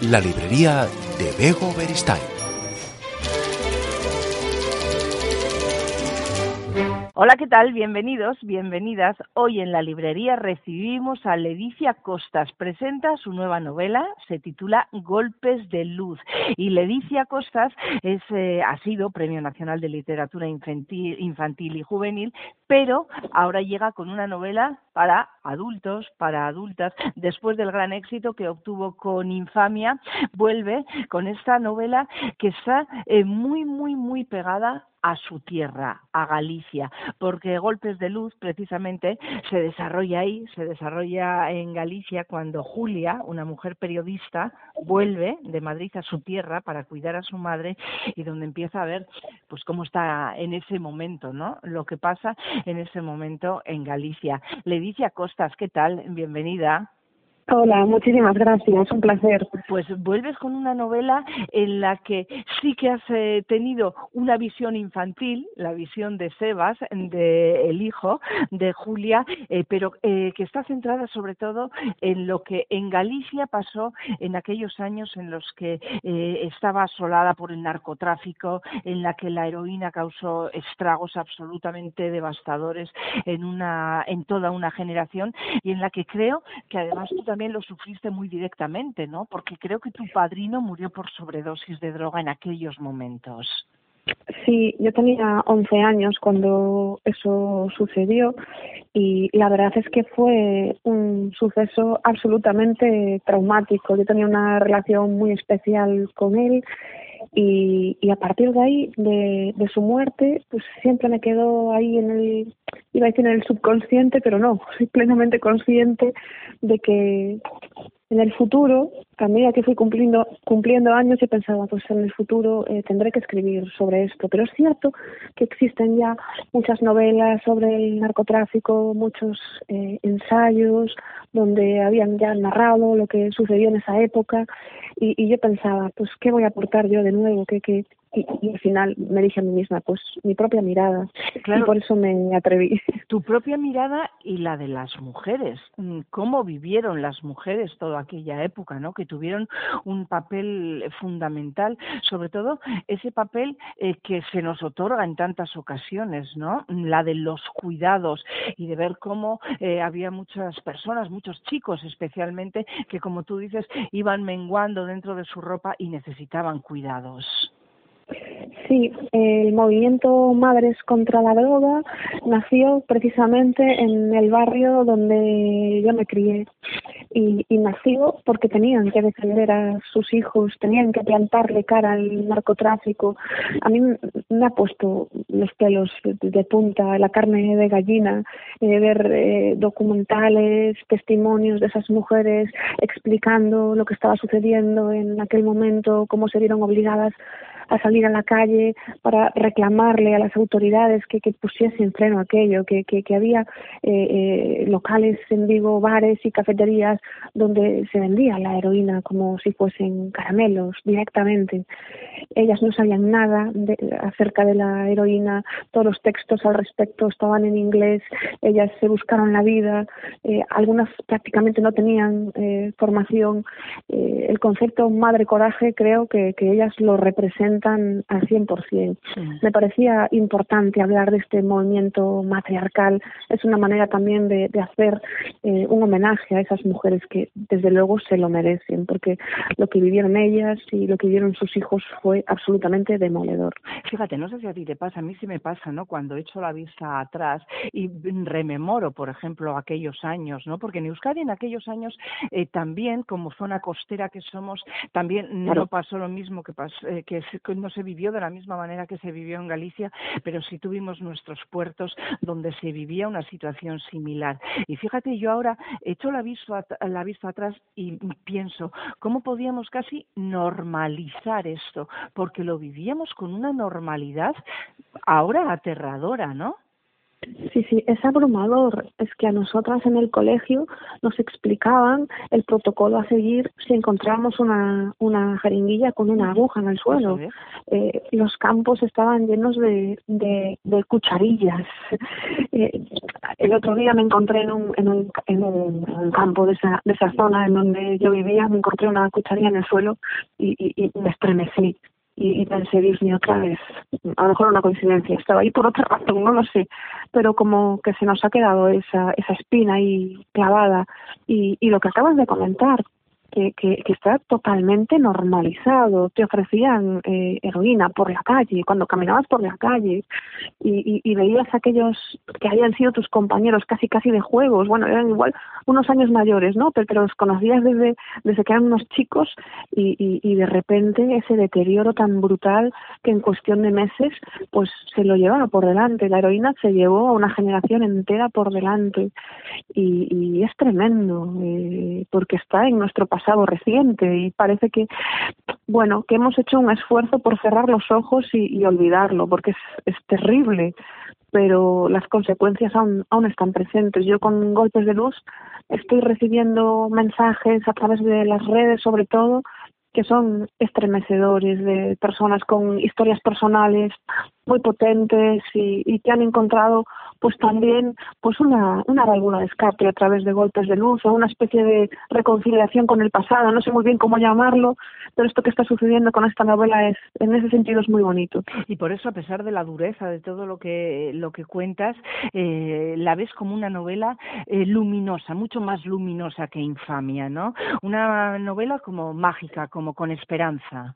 La librería de Bego Beristain. Hola, ¿qué tal? Bienvenidos, bienvenidas. Hoy en la librería recibimos a Ledicia Costas. Presenta su nueva novela, se titula Golpes de Luz. Y Ledicia Costas es, eh, ha sido Premio Nacional de Literatura infantil, infantil y Juvenil, pero ahora llega con una novela para adultos, para adultas, después del gran éxito que obtuvo con Infamia, vuelve con esta novela que está eh, muy, muy, muy pegada a su tierra, a Galicia, porque Golpes de Luz precisamente se desarrolla ahí, se desarrolla en Galicia cuando Julia, una mujer periodista, vuelve de Madrid a su tierra para cuidar a su madre y donde empieza a ver pues cómo está en ese momento, ¿no? Lo que pasa en ese momento en Galicia. Ledicia ¿qué tal? Bienvenida. Hola, muchísimas gracias, un placer. Pues vuelves con una novela en la que sí que has eh, tenido una visión infantil, la visión de Sebas, de el hijo de Julia, eh, pero eh, que está centrada sobre todo en lo que en Galicia pasó en aquellos años en los que estaba asolada por el narcotráfico, en la que la heroína causó estragos absolutamente devastadores en una en toda una generación y en la que creo que además tú también lo sufriste muy directamente, ¿no? Porque creo que tu padrino murió por sobredosis de droga en aquellos momentos. Sí, yo tenía 11 años cuando eso sucedió y la verdad es que fue un suceso absolutamente traumático. Yo tenía una relación muy especial con él y, y a partir de ahí, de, de su muerte, pues siempre me quedó ahí en el, iba a decir en el subconsciente, pero no, soy plenamente consciente de que en el futuro, a medida que fui cumpliendo, cumpliendo años, yo pensaba, pues en el futuro eh, tendré que escribir sobre esto. Pero es cierto que existen ya muchas novelas sobre el narcotráfico, muchos eh, ensayos donde habían ya narrado lo que sucedió en esa época. Y, y yo pensaba, pues, ¿qué voy a aportar yo de nuevo? ¿Qué, qué, y, al final me dije a mí misma, pues mi propia mirada. Claro, y por eso me atreví. Tu propia mirada y la de las mujeres. Mm, ¿Cómo vivieron las mujeres toda aquella época, ¿no? Que tuvieron un papel fundamental, sobre todo ese papel eh, que se nos otorga en tantas ocasiones, ¿no? La de los cuidados y de ver cómo eh, había muchas personas, muchos chicos especialmente, que como tú dices, iban menguando dentro de su ropa y necesitaban cuidados. Sí, el movimiento Madres contra la Droga nació precisamente en el barrio donde yo me crié y, y, nació porque tenían que defender a sus hijos, tenían que plantarle cara al narcotráfico. A mí me ha puesto los pelos de, punta, la carne de gallina, eh, ver eh, documentales, testimonios de esas mujeres explicando lo que estaba sucediendo en aquel momento, cómo se vieron obligadas a salir a la calle para reclamarle a las autoridades que, que pusiesen freno aquello, que, que, que había eh, eh, locales en Vigo, bares y cafeterías donde se vendía la heroína como si fuesen caramelos directamente. Ellas no sabían nada de, acerca de la heroína, todos los textos al respecto estaban en inglés, ellas se buscaron la vida, eh, algunas prácticamente no tenían eh, formación. Eh, el concepto madre coraje creo que, que ellas lo representan representan al 100%. Me parecía importante hablar de este movimiento matriarcal. Es una manera también de, hacer eh, un homenaje a esas mujeres que desde luego se lo merecen, porque lo que vivieron ellas y lo que vivieron sus hijos fue absolutamente demoledor. Fíjate, no sé si a ti te pasa, a mí sí me pasa, ¿no? Cuando echo la vista atrás y rememoro, por ejemplo, aquellos años, ¿no? Porque en Euskadi en aquellos años eh, también, como zona costera que somos, también no pasó lo mismo que, eh, que, no se vivió de la misma manera que se vivió en Galicia, pero sí tuvimos nuestros puertos donde se vivía una situación similar. Y fíjate, yo ahora echo la vista, la vista atrás y pienso, ¿cómo podíamos casi normalizar esto? Porque lo vivíamos con una normalidad ahora aterradora, ¿no? Sí, sí, es abrumador. Es que a nosotras en el colegio nos explicaban el protocolo a seguir si encontramos una, una jeringuilla con una aguja en el suelo. Eh, los campos estaban llenos de, de, cucharillas. Eh, el otro día me encontré en un, en un, en un, campo de esa, de esa zona en donde yo vivía, me encontré una cucharilla en el suelo y, y, y me estremecí y, y pensé, Dios otra vez, a lo mejor una coincidencia, estaba ahí por otra razón, no lo sé, pero como que se nos ha quedado esa, esa espina ahí clavada y, y lo que acabas de comentar, que, que, está totalmente normalizado. Te ofrecían eh, heroína por la calle, cuando caminabas por la calle y, y, veías a aquellos que habían sido tus compañeros casi casi de juegos, bueno, eran igual unos años mayores, ¿no? Pero, los conocías desde, desde que eran unos chicos y, y, de repente ese deterioro tan brutal que en cuestión de meses pues se lo llevaba por delante. La heroína se llevó a una generación entera por delante y, y es tremendo eh, porque está en nuestro país pasado reciente y parece que, bueno, que hemos hecho un esfuerzo por cerrar los ojos y, olvidarlo, porque es, es terrible, pero las consecuencias aún, aún están presentes. Yo con golpes de luz estoy recibiendo mensajes a través de las redes, sobre todo, que son estremecedores de personas con historias personales muy potentes y, y que han encontrado pues también pues una, una válvula de escape a través de golpes de luz o una especie de reconciliación con el pasado, no sé muy bien cómo llamarlo, pero esto que está sucediendo con esta novela es en ese sentido es muy bonito. Y por eso a pesar de la dureza de todo lo que lo que cuentas, eh, la ves como una novela eh, luminosa, mucho más luminosa que Infamia, ¿no? Una novela como mágica, como con esperanza.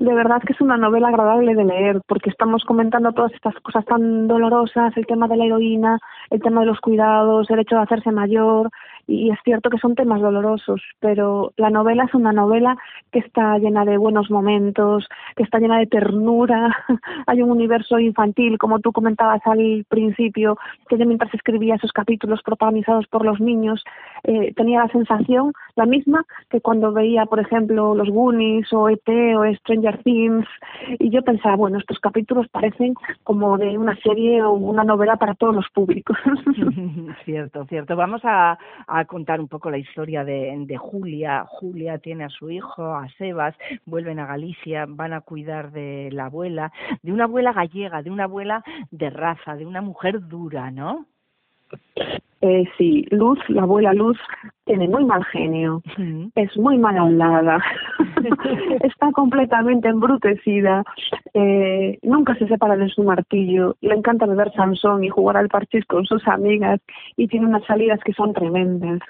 De verdad que es una novela agradable de leer, porque estamos comentando todas estas cosas tan dolorosas, el tema de la heroína, el tema de los cuidados, el hecho de hacerse mayor, y es cierto que son temas dolorosos, pero la novela es una novela que está llena de buenos momentos, que está llena de ternura, hay un universo infantil, como tú comentabas al principio, que yo mientras escribía esos capítulos protagonizados por los niños, eh, tenía la sensación, la misma, que cuando veía, por ejemplo, los Goonies o ET o Stranger Things, y yo pensaba, bueno, estos capítulos parecen como de una serie o una novela para todos los públicos. cierto, cierto. Vamos a a contar un poco la historia de, de, Julia. Julia tiene a su hijo, a Sebas, vuelven a Galicia, van a cuidar de la abuela, de una abuela gallega, de una abuela de raza, de una mujer dura, ¿no? Eh, sí, Luz, la abuela Luz, tiene muy mal genio, es muy mal hablada, está completamente embrutecida, eh, nunca se separa de su martillo, le encanta beber Sansón y jugar al parchís con sus amigas y tiene unas salidas que son tremendas.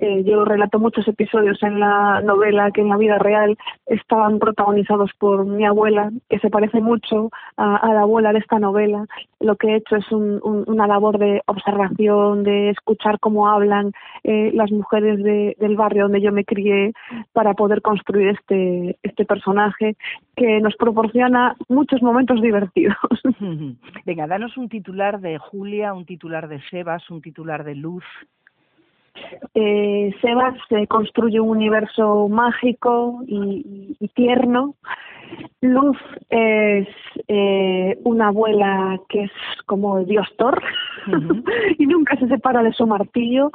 Eh, yo relato muchos episodios en la novela que en la vida real estaban protagonizados por mi abuela, que se parece mucho a, la abuela de esta novela. Lo que he hecho es una labor de observación, de escuchar cómo hablan eh, las mujeres del barrio donde yo me crié para poder construir este, este personaje que nos proporciona muchos momentos divertidos. Venga, danos un titular de Julia, un titular de Sebas, un titular de Luz. Eh, Sebas construye un universo mágico y, tierno. Luz es eh, una abuela que es como Dios Thor. y nunca se separa de su martillo.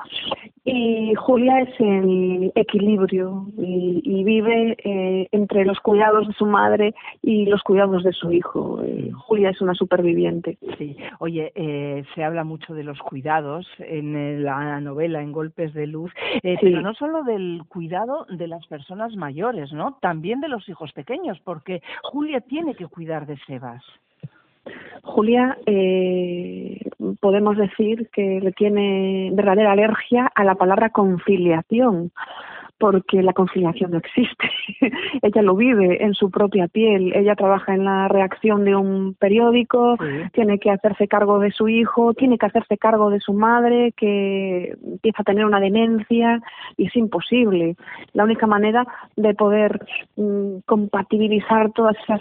Y Julia es el equilibrio y, vive eh, entre los cuidados de su madre y los cuidados de su hijo. Eh, Julia es una superviviente. Sí, oye, eh, se habla mucho de los cuidados en la novela, en Golpes de Luz, pero no solo del cuidado de las personas mayores, ¿no? También de los hijos pequeños, porque Julia tiene que cuidar de Sebas. Julia, eh, podemos decir que le tiene verdadera alergia a la palabra conciliación porque la conciliación no existe. ella lo vive en su propia piel. Ella trabaja en la reacción de un periódico, tiene que hacerse cargo de su hijo, tiene que hacerse cargo de su madre que empieza a tener una demencia y es imposible. La única manera de poder mm, compatibilizar todas esas,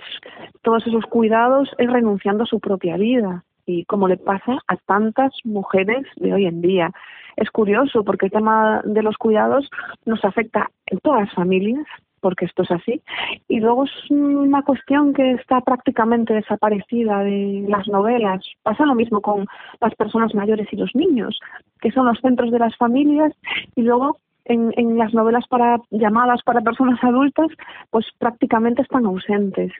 todos esos cuidados es renunciando a su propia vida y como le pasa a tantas mujeres de hoy en día. Es curioso porque el tema de los cuidados nos afecta en todas las familias, porque esto es así. Y luego es una cuestión que está prácticamente desaparecida de las novelas. Pasa lo mismo con las personas mayores y los niños, que son los centros de las familias y luego en, en las novelas para llamadas para personas adultas, pues prácticamente están ausentes.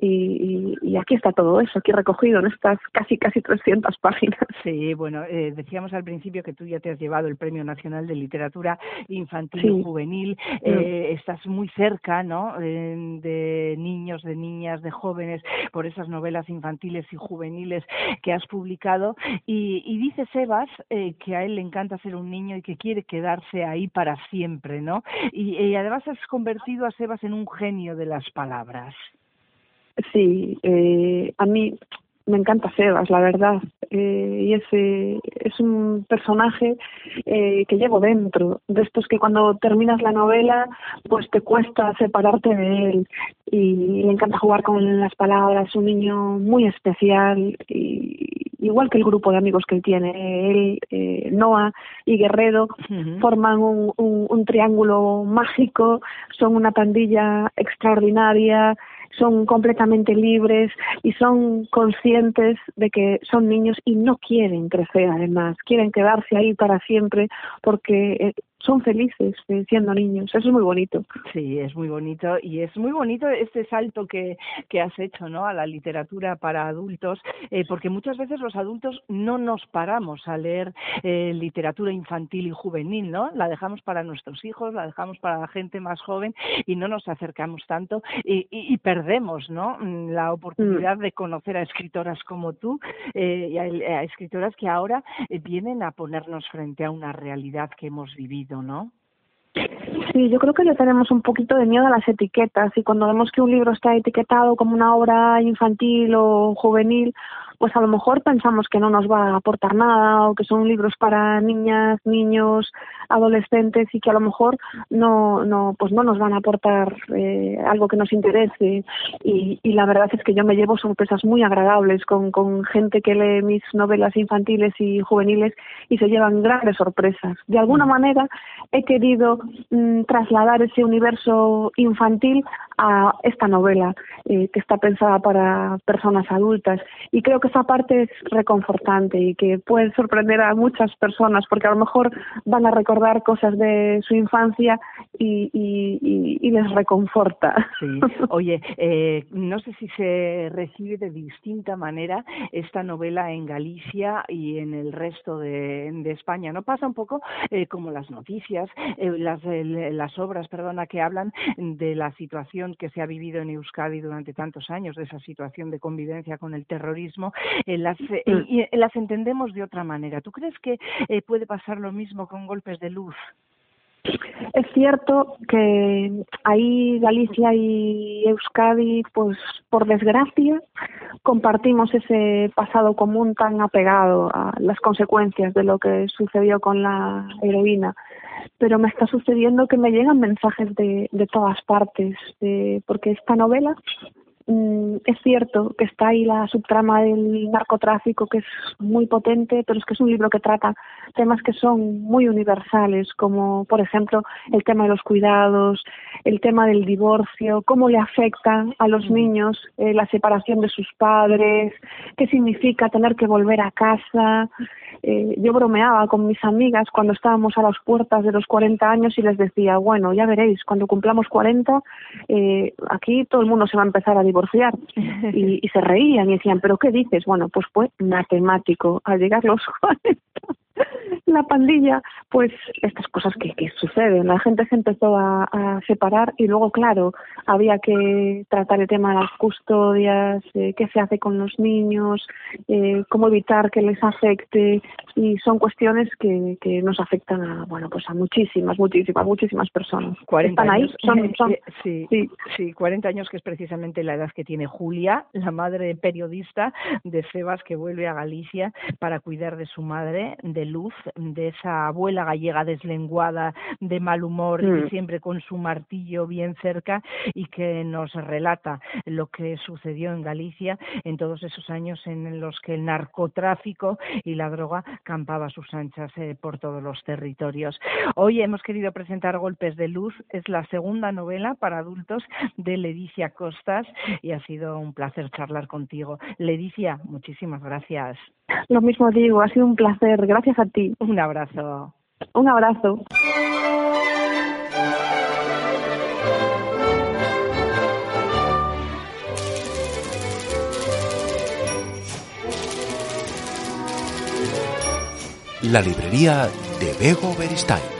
Y, y, aquí está todo eso, aquí recogido en estas casi, casi 300 páginas. Sí, bueno, eh, decíamos al principio que tú ya te has llevado el Premio Nacional de Literatura Infantil y Juvenil. Mm. Eh, estás muy cerca, ¿no?, de niños, de niñas, de jóvenes, por esas novelas infantiles y juveniles que has publicado. Y, y dice Sebas eh, que a él le encanta ser un niño y que quiere quedarse ahí para siempre, ¿no? Y, además has convertido a Sebas en un genio de las palabras. Sí, eh, a mí me encanta Sebas, la verdad. Eh, y ese es un personaje eh, que llevo dentro, de estos que cuando terminas la novela, pues te cuesta separarte de él. Y le encanta jugar con las palabras, un niño muy especial, y, igual que el grupo de amigos que él tiene. Él, eh, Noah y Guerrero forman un, un, un triángulo mágico, son una pandilla extraordinaria son completamente libres y son conscientes de que son niños y no quieren crecer además, quieren quedarse ahí para siempre porque eh, son felices eh, siendo niños. Eso es muy bonito. Sí, es muy bonito y es muy bonito este salto que, que has hecho ¿no? a la literatura para adultos, eh, porque muchas veces los adultos no nos paramos a leer eh, literatura infantil y juvenil, ¿no? La dejamos para nuestros hijos, la dejamos para la gente más joven y no nos acercamos tanto y, y, perdemos ¿no? Mm, la oportunidad mm. de conocer a escritoras como tú y a escritoras que ahora vienen a ponernos frente a una realidad que hemos vivido ¿no? Sí, yo creo que le tenemos un poquito de miedo a las etiquetas y cuando vemos que un libro está etiquetado como una obra infantil o juvenil, pues a lo mejor pensamos que no nos va a aportar nada o que son libros para niñas, niños, adolescentes y que a lo mejor no, no, pues no nos van a aportar eh, algo que nos interese. Y, y, la verdad es que yo me llevo sorpresas muy agradables con, con gente que lee mis novelas infantiles y juveniles y se llevan grandes sorpresas. De alguna manera he querido mm, trasladar ese universo infantil a esta novela eh, que está pensada para personas adultas y creo que esa parte es reconfortante y que puede sorprender a muchas personas porque a lo mejor van a recordar cosas de su infancia y, y, les reconforta. Oye, eh, no sé si se recibe de distinta manera esta novela en Galicia y en el resto de, de España. ¿No pasa un poco eh, como las noticias, eh, las, las obras, perdona, que hablan de la situación que se ha vivido en Euskadi durante tantos años, de esa situación de convivencia con el terrorismo eh, las, eh, mm. y, eh, las entendemos de otra manera. ¿Tú crees que puede pasar lo mismo con golpes de luz? Es cierto que ahí Galicia y Euskadi, pues por desgracia, compartimos ese pasado común tan apegado a las consecuencias de lo que sucedió con la heroína. Pero me está sucediendo que me llegan mensajes de, de todas partes, porque esta novela mm, es cierto que está ahí la subtrama del narcotráfico, que es muy potente, pero es que es un libro que trata temas que son muy universales, como por ejemplo el tema de los cuidados, el tema del divorcio, cómo le afecta a los niños eh, la separación de sus padres, qué significa tener que volver a casa. Eh, yo bromeaba con mis amigas cuando estábamos a las puertas de los 40 años y les decía, bueno, ya veréis, cuando cumplamos 40, eh, aquí todo el mundo se va a empezar a divorciar. Y, y se reían y decían, ¿pero qué dices? Bueno, pues fue matemático. Al llegar los 40 la pandilla, pues estas cosas que, que suceden. La gente se empezó a, separar y luego, claro, había que tratar el tema de las custodias, eh, qué se hace con los niños, eh, cómo evitar que les afecte y son cuestiones que, que nos afectan a, bueno, pues a muchísimas, muchísimas, muchísimas personas. 40 Están ahí, son, son sí, sí, sí, 40 años que es precisamente la edad que tiene Julia, la madre periodista de Sebas que vuelve a Galicia para cuidar de su madre, de Luz, de esa abuela gallega deslenguada, de mal humor y mm. siempre con su martillo bien cerca y que nos relata lo que sucedió en Galicia en todos esos años en los que el narcotráfico y la droga campaba sus anchas eh, por todos los territorios. Hoy hemos querido presentar Golpes de Luz, es la segunda novela para adultos de Ledicia Costas y ha sido un placer charlar contigo. Ledicia, muchísimas gracias. Lo mismo digo, ha sido un placer. Gracias a ti. Un abrazo. Un abrazo. La librería de Bego Beristain.